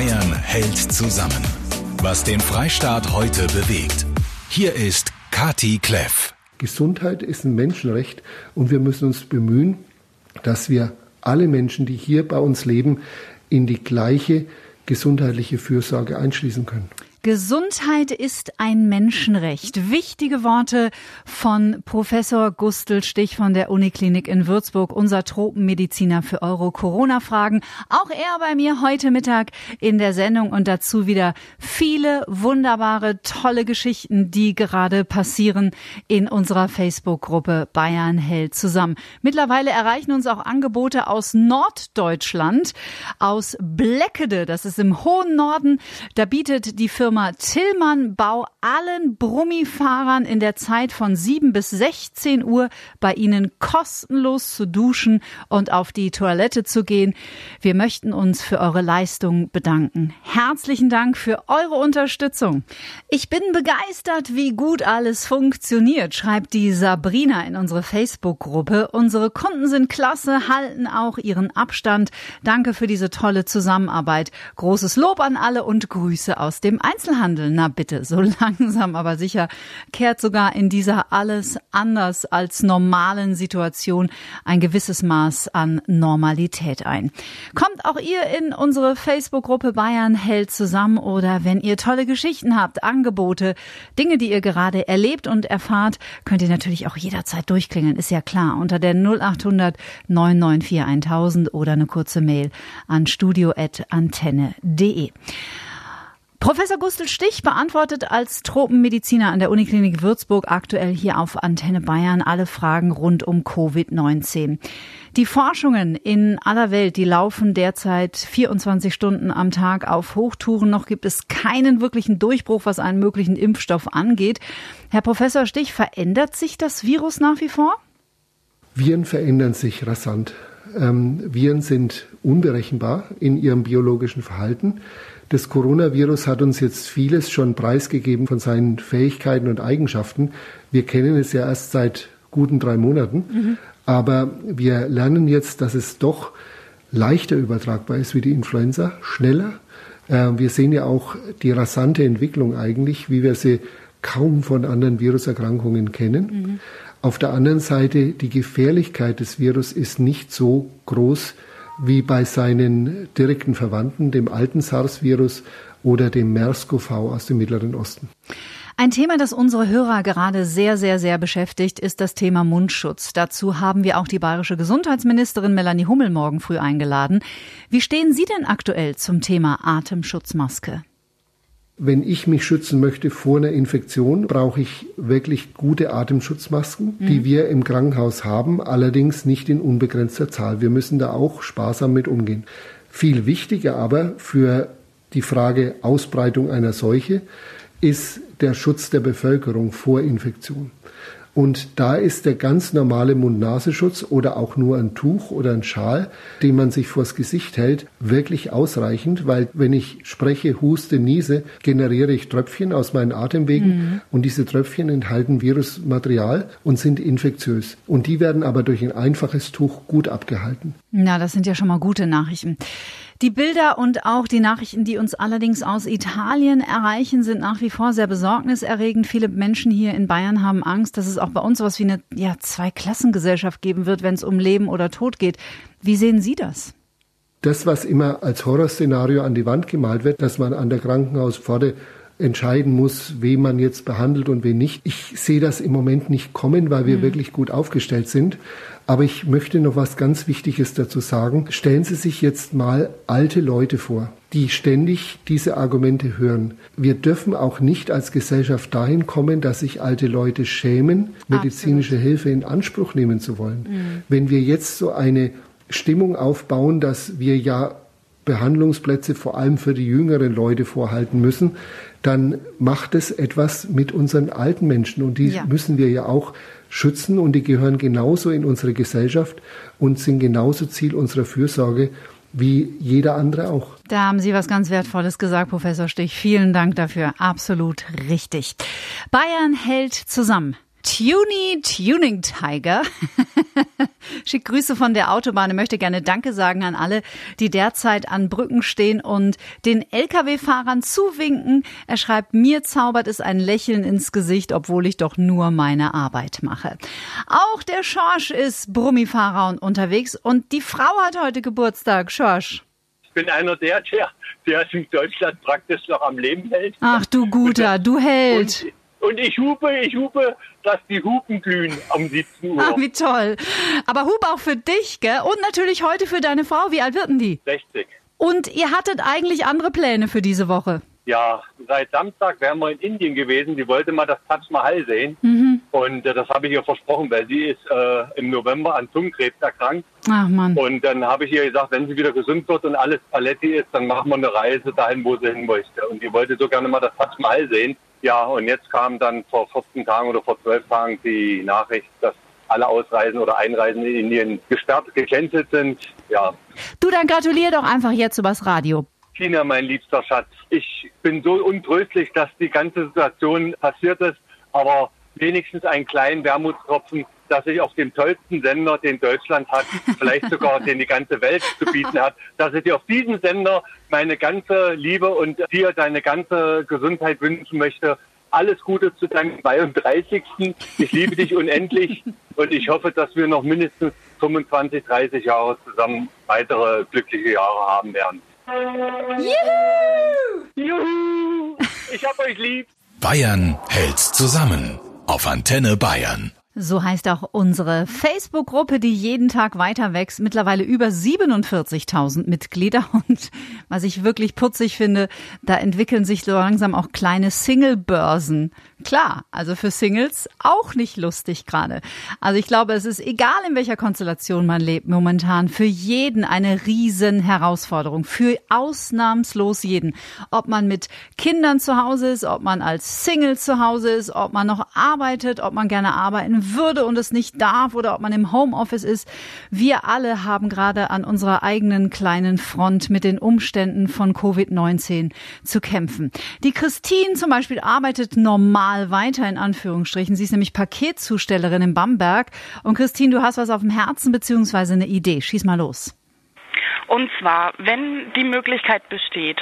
Bayern hält zusammen. Was den Freistaat heute bewegt. Hier ist Kati Kleff. Gesundheit ist ein Menschenrecht und wir müssen uns bemühen, dass wir alle Menschen, die hier bei uns leben, in die gleiche gesundheitliche Fürsorge einschließen können. Gesundheit ist ein Menschenrecht. Wichtige Worte von Professor Gustl Stich von der Uniklinik in Würzburg, unser Tropenmediziner für Euro-Corona-Fragen. Auch er bei mir heute Mittag in der Sendung und dazu wieder viele wunderbare, tolle Geschichten, die gerade passieren in unserer Facebook-Gruppe Bayern hält zusammen. Mittlerweile erreichen uns auch Angebote aus Norddeutschland, aus Bleckede, das ist im hohen Norden. Da bietet die Firma Firma Tillmann Bau allen Brummifahrern in der Zeit von 7 bis 16 Uhr bei Ihnen kostenlos zu duschen und auf die Toilette zu gehen. Wir möchten uns für eure Leistung bedanken. Herzlichen Dank für eure Unterstützung. Ich bin begeistert, wie gut alles funktioniert, schreibt die Sabrina in unsere Facebook-Gruppe. Unsere Kunden sind klasse, halten auch ihren Abstand. Danke für diese tolle Zusammenarbeit. Großes Lob an alle und Grüße aus dem Einzelhandel. Einzelhandel, na bitte, so langsam aber sicher kehrt sogar in dieser alles anders als normalen Situation ein gewisses Maß an Normalität ein. Kommt auch ihr in unsere Facebook-Gruppe Bayern hält zusammen oder wenn ihr tolle Geschichten habt, Angebote, Dinge, die ihr gerade erlebt und erfahrt, könnt ihr natürlich auch jederzeit durchklingeln, ist ja klar, unter der 0800 994 1000 oder eine kurze Mail an studio.antenne.de. Professor Gustl Stich beantwortet als Tropenmediziner an der Uniklinik Würzburg aktuell hier auf Antenne Bayern alle Fragen rund um Covid-19. Die Forschungen in aller Welt, die laufen derzeit 24 Stunden am Tag auf Hochtouren. Noch gibt es keinen wirklichen Durchbruch, was einen möglichen Impfstoff angeht. Herr Professor Stich, verändert sich das Virus nach wie vor? Viren verändern sich rasant. Ähm, Viren sind unberechenbar in ihrem biologischen Verhalten. Das Coronavirus hat uns jetzt vieles schon preisgegeben von seinen Fähigkeiten und Eigenschaften. Wir kennen es ja erst seit guten drei Monaten, mhm. aber wir lernen jetzt, dass es doch leichter übertragbar ist wie die Influenza, schneller. Äh, wir sehen ja auch die rasante Entwicklung eigentlich, wie wir sie kaum von anderen Viruserkrankungen kennen. Mhm. Auf der anderen Seite, die Gefährlichkeit des Virus ist nicht so groß, wie bei seinen direkten Verwandten, dem alten SARS-Virus oder dem MERS-CoV aus dem Mittleren Osten. Ein Thema, das unsere Hörer gerade sehr, sehr, sehr beschäftigt, ist das Thema Mundschutz. Dazu haben wir auch die bayerische Gesundheitsministerin Melanie Hummel morgen früh eingeladen. Wie stehen Sie denn aktuell zum Thema Atemschutzmaske? Wenn ich mich schützen möchte vor einer Infektion, brauche ich wirklich gute Atemschutzmasken, mhm. die wir im Krankenhaus haben, allerdings nicht in unbegrenzter Zahl. Wir müssen da auch sparsam mit umgehen. Viel wichtiger aber für die Frage Ausbreitung einer Seuche ist der Schutz der Bevölkerung vor Infektion. Und da ist der ganz normale Mund-Nasenschutz oder auch nur ein Tuch oder ein Schal, den man sich vors Gesicht hält, wirklich ausreichend, weil wenn ich spreche, huste, niese, generiere ich Tröpfchen aus meinen Atemwegen mhm. und diese Tröpfchen enthalten Virusmaterial und sind infektiös. Und die werden aber durch ein einfaches Tuch gut abgehalten. Na, das sind ja schon mal gute Nachrichten. Die Bilder und auch die Nachrichten, die uns allerdings aus Italien erreichen, sind nach wie vor sehr besorgniserregend. Viele Menschen hier in Bayern haben Angst, dass es auch bei uns was wie eine ja, Zweiklassengesellschaft geben wird, wenn es um Leben oder Tod geht. Wie sehen Sie das? Das, was immer als Horrorszenario an die Wand gemalt wird, dass man an der Krankenhauspforte entscheiden muss, wen man jetzt behandelt und wen nicht. Ich sehe das im Moment nicht kommen, weil wir mhm. wirklich gut aufgestellt sind. Aber ich möchte noch was ganz Wichtiges dazu sagen. Stellen Sie sich jetzt mal alte Leute vor, die ständig diese Argumente hören. Wir dürfen auch nicht als Gesellschaft dahin kommen, dass sich alte Leute schämen, medizinische Absolut. Hilfe in Anspruch nehmen zu wollen. Mhm. Wenn wir jetzt so eine Stimmung aufbauen, dass wir ja Behandlungsplätze vor allem für die jüngeren Leute vorhalten müssen, dann macht es etwas mit unseren alten Menschen und die ja. müssen wir ja auch schützen und die gehören genauso in unsere Gesellschaft und sind genauso Ziel unserer Fürsorge wie jeder andere auch. Da haben Sie was ganz Wertvolles gesagt, Professor Stich. Vielen Dank dafür. Absolut richtig. Bayern hält zusammen. Tuny Tuning Tiger schickt Grüße von der Autobahn. Er möchte gerne Danke sagen an alle, die derzeit an Brücken stehen und den Lkw-Fahrern zuwinken. Er schreibt, mir zaubert es ein Lächeln ins Gesicht, obwohl ich doch nur meine Arbeit mache. Auch der Schorsch ist Brummifahrer und unterwegs und die Frau hat heute Geburtstag. Schorsch. Ich bin einer der, der, der in Deutschland praktisch noch am Leben hält. Ach du Guter, du Held. Und und ich hupe, ich hupe, dass die Hupen glühen um 17 Uhr. Ach, wie toll. Aber Hub auch für dich, gell? Und natürlich heute für deine Frau. Wie alt wird denn die? 60. Und ihr hattet eigentlich andere Pläne für diese Woche? Ja, seit Samstag wären wir in Indien gewesen. Die wollte mal das Taj Mahal sehen. Mhm. Und äh, das habe ich ihr versprochen, weil sie ist äh, im November an Zungenkrebs erkrankt. Ach Mann. Und dann habe ich ihr gesagt, wenn sie wieder gesund wird und alles Paletti ist, dann machen wir eine Reise dahin, wo sie hin möchte. Und die wollte so gerne mal das Taj Mahal sehen. Ja, und jetzt kam dann vor 14 Tagen oder vor 12 Tagen die Nachricht, dass alle Ausreisen oder Einreisen in Indien gesperrt, gecancelt sind. Ja. Du, dann gratulier doch einfach jetzt übers Radio. Tina, mein liebster Schatz, ich bin so untröstlich, dass die ganze Situation passiert ist, aber wenigstens einen kleinen Wermutstropfen dass ich auf dem tollsten Sender, den Deutschland hat, vielleicht sogar den die ganze Welt zu bieten hat, dass ich dir auf diesem Sender meine ganze Liebe und dir deine ganze Gesundheit wünschen möchte. Alles Gute zu deinem 32. Ich liebe dich unendlich und ich hoffe, dass wir noch mindestens 25, 30 Jahre zusammen weitere glückliche Jahre haben werden. Juhu! Juhu! Ich hab euch lieb. Bayern hält zusammen auf Antenne Bayern. So heißt auch unsere Facebook-Gruppe, die jeden Tag weiter wächst. Mittlerweile über 47.000 Mitglieder. Und was ich wirklich putzig finde, da entwickeln sich so langsam auch kleine Single-Börsen. Klar, also für Singles auch nicht lustig gerade. Also ich glaube, es ist egal, in welcher Konstellation man lebt momentan, für jeden eine riesen Herausforderung. Für ausnahmslos jeden. Ob man mit Kindern zu Hause ist, ob man als Single zu Hause ist, ob man noch arbeitet, ob man gerne arbeiten würde und es nicht darf oder ob man im Homeoffice ist. Wir alle haben gerade an unserer eigenen kleinen Front mit den Umständen von Covid-19 zu kämpfen. Die Christine zum Beispiel arbeitet normal weiter in Anführungsstrichen. Sie ist nämlich Paketzustellerin in Bamberg. Und Christine, du hast was auf dem Herzen beziehungsweise eine Idee. Schieß mal los. Und zwar, wenn die Möglichkeit besteht,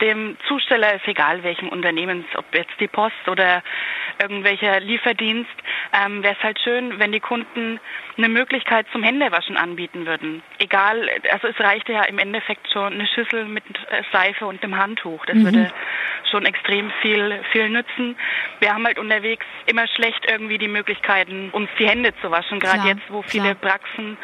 dem Zusteller ist egal welchen Unternehmens, ob jetzt die Post oder irgendwelcher Lieferdienst, ähm, wäre es halt schön, wenn die Kunden eine Möglichkeit zum Händewaschen anbieten würden. Egal, also es reichte ja im Endeffekt schon eine Schüssel mit Seife und einem Handtuch. Das mhm. würde schon extrem viel, viel nützen. Wir haben halt unterwegs immer schlecht irgendwie die Möglichkeiten, uns die Hände zu waschen, gerade jetzt, wo viele klar. Praxen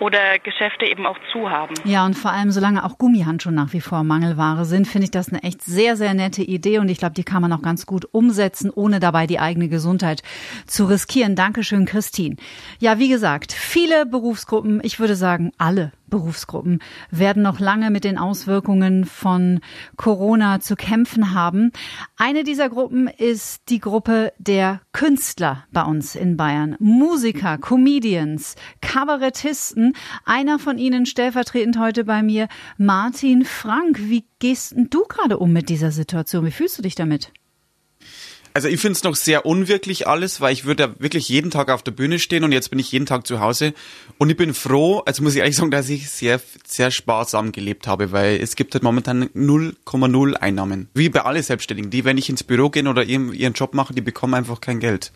oder Geschäfte eben auch zu haben. Ja, und vor allem, solange auch Gummihandschuhe nach wie vor Mangelware sind, finde ich das eine echt sehr, sehr nette Idee und ich glaube, die kann man auch ganz gut umsetzen, ohne dabei die eigene Gesundheit zu riskieren. Dankeschön, Christine. Ja, wie gesagt, viele Berufsgruppen, ich würde sagen alle Berufsgruppen werden noch lange mit den Auswirkungen von Corona zu kämpfen haben. Eine dieser Gruppen ist die Gruppe der Künstler bei uns in Bayern. Musiker, Comedians, Kabarettisten. Einer von ihnen stellvertretend heute bei mir, Martin Frank. Wie gehst du gerade um mit dieser Situation? Wie fühlst du dich damit? Also ich finde es noch sehr unwirklich alles, weil ich würde ja wirklich jeden Tag auf der Bühne stehen und jetzt bin ich jeden Tag zu Hause. Und ich bin froh, also muss ich ehrlich sagen, dass ich sehr, sehr sparsam gelebt habe, weil es gibt halt momentan 0,0 Einnahmen. Wie bei allen Selbstständigen. Die, wenn ich ins Büro gehen oder ihren Job machen, die bekommen einfach kein Geld.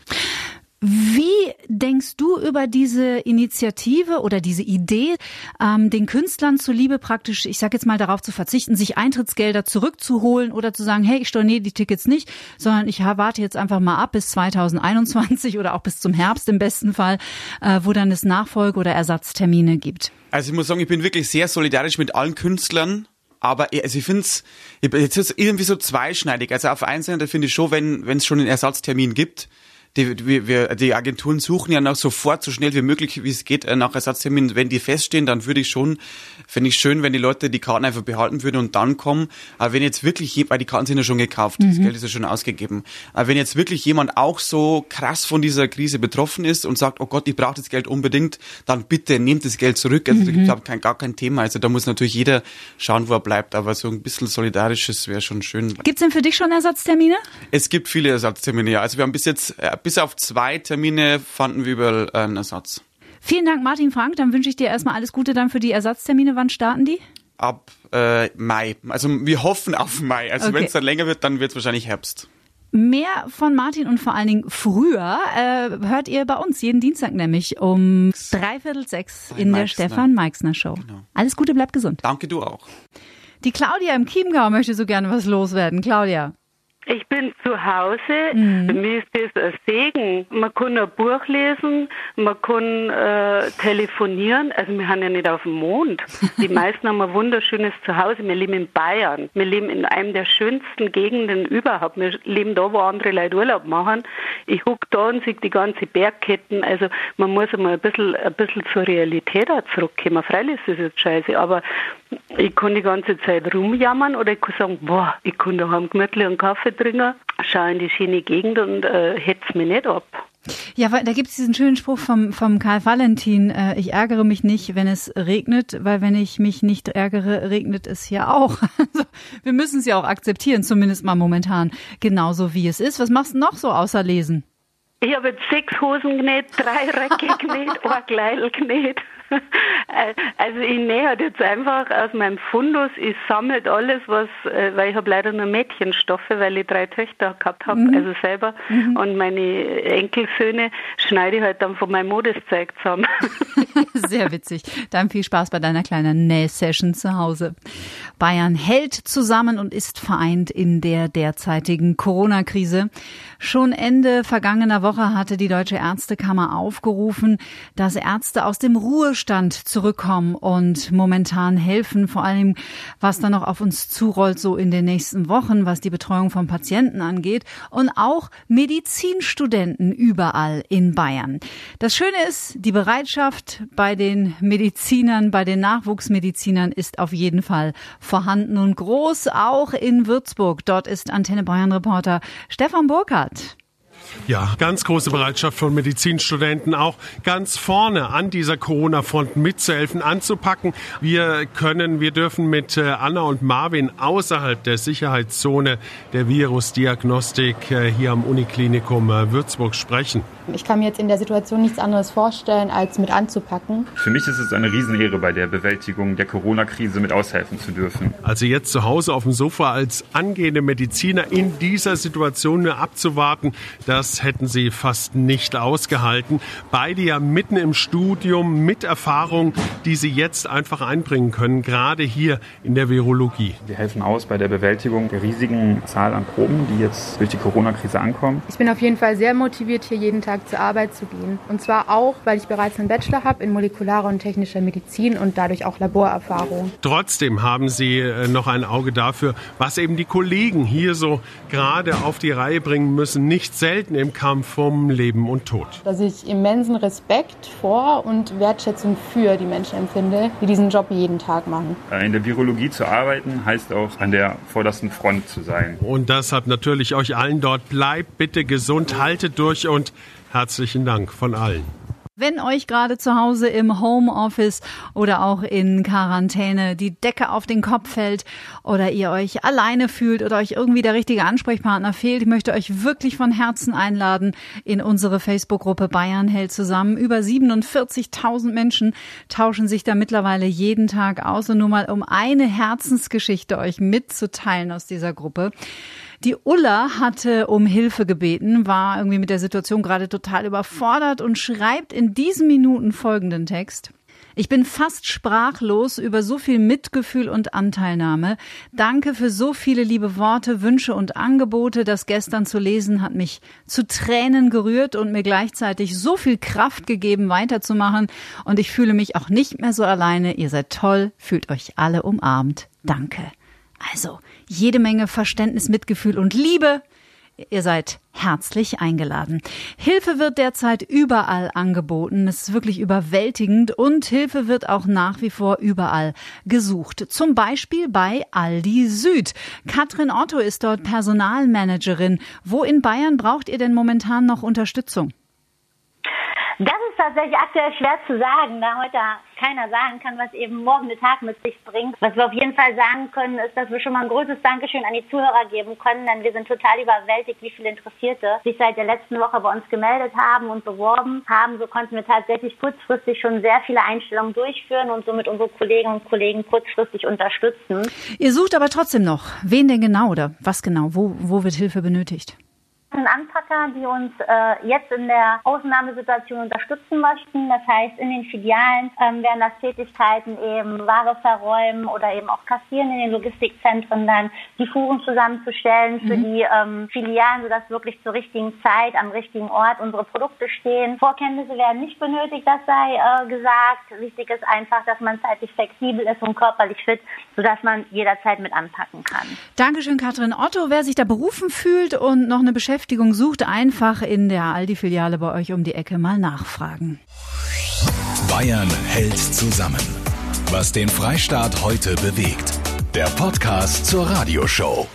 Wie denkst du über diese Initiative oder diese Idee, ähm, den Künstlern zuliebe praktisch, ich sage jetzt mal darauf zu verzichten, sich Eintrittsgelder zurückzuholen oder zu sagen, hey, ich storniere die Tickets nicht, sondern ich warte jetzt einfach mal ab bis 2021 oder auch bis zum Herbst im besten Fall, äh, wo dann es Nachfolge- oder Ersatztermine gibt? Also ich muss sagen, ich bin wirklich sehr solidarisch mit allen Künstlern. Aber also ich finde es jetzt irgendwie so zweischneidig. Also auf einen Seite finde ich schon, wenn es schon einen Ersatztermin gibt, die, wir, die Agenturen suchen ja nach sofort, so schnell wie möglich, wie es geht, äh, nach Ersatzterminen. Wenn die feststehen, dann würde ich schon, finde ich schön, wenn die Leute die Karten einfach behalten würden und dann kommen. Aber wenn jetzt wirklich, weil die Karten sind ja schon gekauft, mhm. das Geld ist ja schon ausgegeben. Aber wenn jetzt wirklich jemand auch so krass von dieser Krise betroffen ist und sagt, oh Gott, ich brauche das Geld unbedingt, dann bitte nehmt das Geld zurück. Also mhm. da gibt es kein, gar kein Thema. Also da muss natürlich jeder schauen, wo er bleibt. Aber so ein bisschen Solidarisches wäre schon schön. Gibt es denn für dich schon Ersatztermine? Es gibt viele Ersatztermine, ja. Also wir haben bis jetzt äh, bis auf zwei Termine fanden wir überall einen Ersatz. Vielen Dank, Martin Frank. Dann wünsche ich dir erstmal alles Gute dann für die Ersatztermine. Wann starten die? Ab äh, Mai. Also wir hoffen auf Mai. Also okay. wenn es dann länger wird, dann wird es wahrscheinlich Herbst. Mehr von Martin und vor allen Dingen früher äh, hört ihr bei uns jeden Dienstag nämlich um dreiviertel sechs in Meixner. der Stefan Meixner Show. Genau. Alles Gute, bleib gesund. Danke, du auch. Die Claudia im Chiemgau möchte so gerne was loswerden. Claudia. Ich bin zu Hause. Mhm. Mir ist das ein Segen. Man kann ein Buch lesen, man kann äh, telefonieren. Also wir haben ja nicht auf dem Mond. Die meisten haben ein wunderschönes Zuhause. Wir leben in Bayern. Wir leben in einem der schönsten Gegenden überhaupt. Wir leben da, wo andere Leute Urlaub machen. Ich gucke da und sehe die ganze Bergketten. Also man muss einmal ein bisschen, ein bisschen zur Realität auch zurückkommen. Freilich ist das jetzt scheiße, aber ich kann die ganze Zeit rumjammern oder ich kann sagen, boah, ich kann daheim gemütlich einen Kaffee trinken, schaue in die schöne Gegend und äh, hetz mich nicht ab. Ja, da gibt es diesen schönen Spruch vom, vom Karl Valentin, äh, ich ärgere mich nicht, wenn es regnet, weil wenn ich mich nicht ärgere, regnet es ja auch. Also, wir müssen es ja auch akzeptieren, zumindest mal momentan, genauso wie es ist. Was machst du noch so außer lesen? Ich habe jetzt sechs Hosen genäht, drei Röcke genäht, ein Kleidel genäht. Also ich nähe halt jetzt einfach aus meinem Fundus, ich sammle alles, was, äh, weil ich habe leider nur Mädchenstoffe, weil ich drei Töchter gehabt habe, mhm. also selber. Mhm. Und meine Enkelsöhne schneide ich halt dann von meinem Modeszeug zusammen. Sehr witzig. Dann viel Spaß bei deiner kleinen Nähsession zu Hause. Bayern hält zusammen und ist vereint in der derzeitigen Corona-Krise. Schon Ende vergangener Woche hatte die Deutsche Ärztekammer aufgerufen, dass Ärzte aus dem Ruhestand zurückkommen und momentan helfen, vor allem was dann noch auf uns zurollt, so in den nächsten Wochen, was die Betreuung von Patienten angeht und auch Medizinstudenten überall in Bayern. Das Schöne ist, die Bereitschaft bei den Medizinern, bei den Nachwuchsmedizinern ist auf jeden Fall vorhanden und groß, auch in Würzburg. Dort ist Antenne Bayern Reporter Stefan Burkhardt. Ja, ganz große Bereitschaft von Medizinstudenten auch ganz vorne an dieser Corona-Front mitzuhelfen, anzupacken. Wir können, wir dürfen mit äh, Anna und Marvin außerhalb der Sicherheitszone der Virusdiagnostik äh, hier am Uniklinikum äh, Würzburg sprechen. Ich kann mir jetzt in der Situation nichts anderes vorstellen, als mit anzupacken. Für mich ist es eine Riesenehre, bei der Bewältigung der Corona-Krise mit aushelfen zu dürfen. Also jetzt zu Hause auf dem Sofa als angehende Mediziner in dieser Situation nur abzuwarten, das hätten sie fast nicht ausgehalten. Beide ja mitten im Studium mit Erfahrung, die sie jetzt einfach einbringen können, gerade hier in der Virologie. Wir helfen aus bei der Bewältigung der riesigen Zahl an Proben, die jetzt durch die Corona-Krise ankommen. Ich bin auf jeden Fall sehr motiviert, hier jeden Tag zur Arbeit zu gehen. Und zwar auch, weil ich bereits einen Bachelor habe in molekularer und technischer Medizin und dadurch auch Laborerfahrung. Trotzdem haben Sie äh, noch ein Auge dafür, was eben die Kollegen hier so gerade auf die Reihe bringen müssen, nicht selten im Kampf um Leben und Tod. Dass ich immensen Respekt vor und Wertschätzung für die Menschen empfinde, die diesen Job jeden Tag machen. Äh, in der Virologie zu arbeiten heißt auch an der vordersten Front zu sein. Und deshalb natürlich euch allen dort, bleibt bitte gesund, haltet durch und Herzlichen Dank von allen. Wenn euch gerade zu Hause im Homeoffice oder auch in Quarantäne die Decke auf den Kopf fällt oder ihr euch alleine fühlt oder euch irgendwie der richtige Ansprechpartner fehlt, ich möchte euch wirklich von Herzen einladen in unsere Facebook-Gruppe Bayern hält zusammen. Über 47.000 Menschen tauschen sich da mittlerweile jeden Tag aus und nur mal um eine Herzensgeschichte euch mitzuteilen aus dieser Gruppe. Die Ulla hatte um Hilfe gebeten, war irgendwie mit der Situation gerade total überfordert und schreibt in diesen Minuten folgenden Text. Ich bin fast sprachlos über so viel Mitgefühl und Anteilnahme. Danke für so viele liebe Worte, Wünsche und Angebote. Das gestern zu lesen hat mich zu Tränen gerührt und mir gleichzeitig so viel Kraft gegeben, weiterzumachen. Und ich fühle mich auch nicht mehr so alleine. Ihr seid toll, fühlt euch alle umarmt. Danke. Also, jede Menge Verständnis, Mitgefühl und Liebe. Ihr seid herzlich eingeladen. Hilfe wird derzeit überall angeboten. Es ist wirklich überwältigend und Hilfe wird auch nach wie vor überall gesucht. Zum Beispiel bei Aldi Süd. Katrin Otto ist dort Personalmanagerin. Wo in Bayern braucht ihr denn momentan noch Unterstützung? Das ist tatsächlich aktuell schwer zu sagen, da heute keiner sagen kann, was eben morgen der Tag mit sich bringt. Was wir auf jeden Fall sagen können, ist, dass wir schon mal ein großes Dankeschön an die Zuhörer geben können, denn wir sind total überwältigt, wie viele Interessierte sich seit der letzten Woche bei uns gemeldet haben und beworben haben. So konnten wir tatsächlich kurzfristig schon sehr viele Einstellungen durchführen und somit unsere Kolleginnen und Kollegen kurzfristig unterstützen. Ihr sucht aber trotzdem noch. Wen denn genau oder was genau? Wo, wo wird Hilfe benötigt? Anpacker, die uns äh, jetzt in der Ausnahmesituation unterstützen möchten. Das heißt, in den Filialen ähm, werden das Tätigkeiten eben Ware verräumen oder eben auch kassieren in den Logistikzentren, dann die Fuhren zusammenzustellen für mhm. die ähm, Filialen, sodass wirklich zur richtigen Zeit am richtigen Ort unsere Produkte stehen. Vorkenntnisse werden nicht benötigt, das sei äh, gesagt. Wichtig ist einfach, dass man zeitlich flexibel ist und körperlich fit, sodass man jederzeit mit anpacken kann. Dankeschön, Katrin Otto. Wer sich da berufen fühlt und noch eine Beschäftigung Beschäftigung sucht, einfach in der Aldi-Filiale bei euch um die Ecke mal nachfragen. Bayern hält zusammen. Was den Freistaat heute bewegt. Der Podcast zur Radioshow.